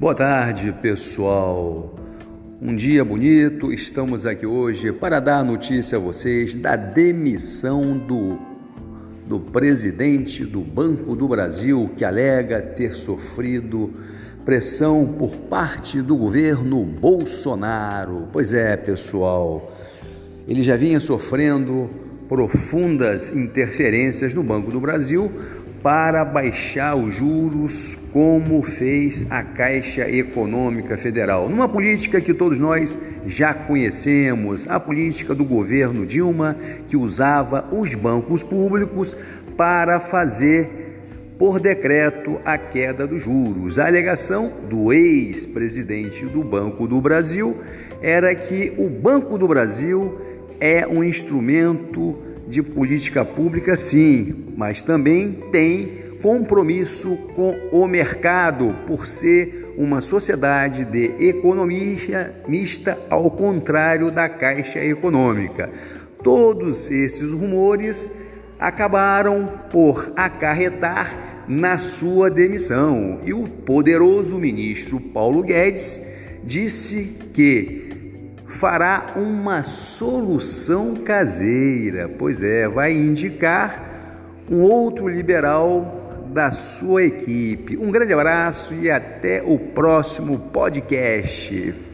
Boa tarde, pessoal. Um dia bonito, estamos aqui hoje para dar notícia a vocês da demissão do, do presidente do Banco do Brasil, que alega ter sofrido pressão por parte do governo Bolsonaro. Pois é, pessoal, ele já vinha sofrendo profundas interferências no Banco do Brasil para baixar os juros, como fez a Caixa Econômica Federal. Numa política que todos nós já conhecemos, a política do governo Dilma, que usava os bancos públicos para fazer por decreto a queda dos juros. A alegação do ex-presidente do Banco do Brasil era que o Banco do Brasil é um instrumento de política pública, sim, mas também tem compromisso com o mercado, por ser uma sociedade de economia mista, ao contrário da Caixa Econômica. Todos esses rumores acabaram por acarretar na sua demissão e o poderoso ministro Paulo Guedes disse que fará uma solução caseira, pois é, vai indicar um outro liberal da sua equipe. Um grande abraço e até o próximo podcast.